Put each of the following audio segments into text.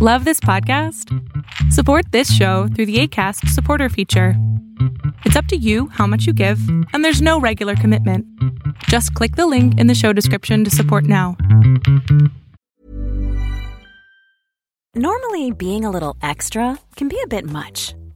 Love this podcast? Support this show through the ACAST supporter feature. It's up to you how much you give, and there's no regular commitment. Just click the link in the show description to support now. Normally, being a little extra can be a bit much,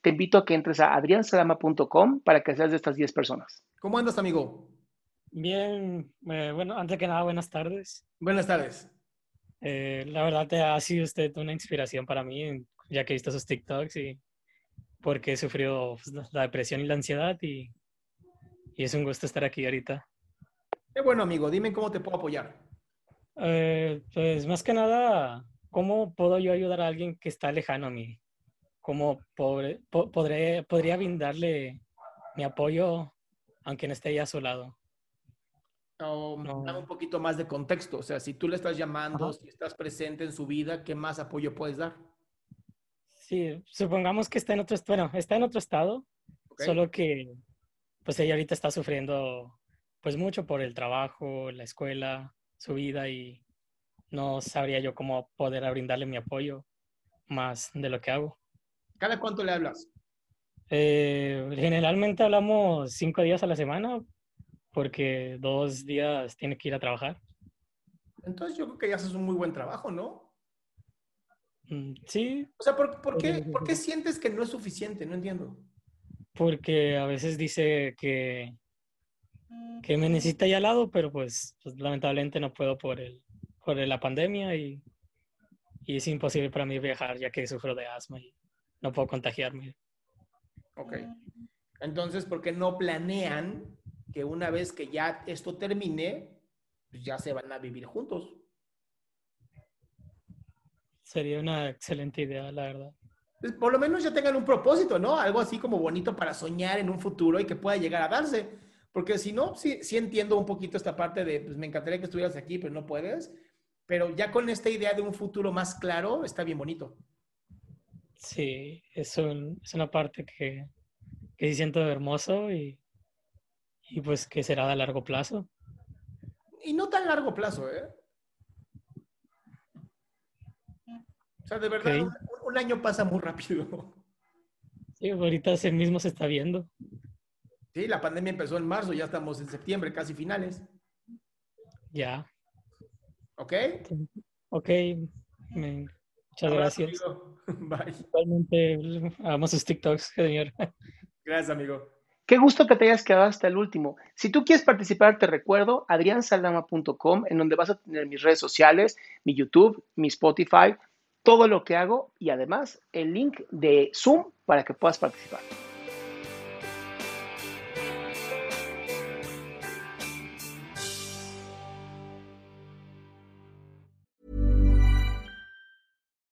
te invito a que entres a adriansalama.com para que seas de estas 10 personas. ¿Cómo andas, amigo? Bien, eh, bueno, antes que nada, buenas tardes. Buenas tardes. Eh, la verdad, te ha sido usted una inspiración para mí, ya que he visto sus TikToks y porque he sufrido pues, la depresión y la ansiedad y, y, es un gusto estar aquí ahorita. Qué bueno, amigo. Dime cómo te puedo apoyar. Eh, pues más que nada, ¿cómo puedo yo ayudar a alguien que está lejano a mí? ¿Cómo podré, podría brindarle mi apoyo aunque no esté ahí a su lado? No. Dame un poquito más de contexto. O sea, si tú le estás llamando, Ajá. si estás presente en su vida, ¿qué más apoyo puedes dar? Sí, supongamos que está en otro, bueno, está en otro estado, okay. solo que pues ella ahorita está sufriendo pues mucho por el trabajo, la escuela, su vida y no sabría yo cómo poder brindarle mi apoyo más de lo que hago. ¿Cada cuánto le hablas? Eh, generalmente hablamos cinco días a la semana porque dos días tiene que ir a trabajar. Entonces yo creo que ya haces un muy buen trabajo, ¿no? Mm, sí. O sea, ¿por, por, qué, ¿por, qué, sientes que no es suficiente? No entiendo. Porque a veces dice que, que me necesita ahí al lado, pero pues, pues lamentablemente no puedo por, el, por la pandemia y, y, es imposible para mí viajar ya que sufro de asma y no puedo contagiarme. Ok. Entonces, ¿por qué no planean que una vez que ya esto termine, pues ya se van a vivir juntos? Sería una excelente idea, la verdad. Pues por lo menos ya tengan un propósito, ¿no? Algo así como bonito para soñar en un futuro y que pueda llegar a darse. Porque si no, sí, sí entiendo un poquito esta parte de, pues me encantaría que estuvieras aquí, pero no puedes. Pero ya con esta idea de un futuro más claro, está bien bonito. Sí, es, un, es una parte que, que siento hermoso y, y pues que será de largo plazo. Y no tan largo plazo, ¿eh? O sea, de verdad, okay. un, un, año pasa muy rápido. Sí, ahorita ese mismo se está viendo. Sí, la pandemia empezó en marzo, ya estamos en septiembre, casi finales. Ya. ¿Ok? Ok. Muchas gracias. Bye. Igualmente, hagamos sus TikToks, señor. Gracias, amigo. Qué gusto que te hayas quedado hasta el último. Si tú quieres participar, te recuerdo adriansaldama.com, en donde vas a tener mis redes sociales, mi YouTube, mi Spotify, todo lo que hago y además el link de Zoom para que puedas participar.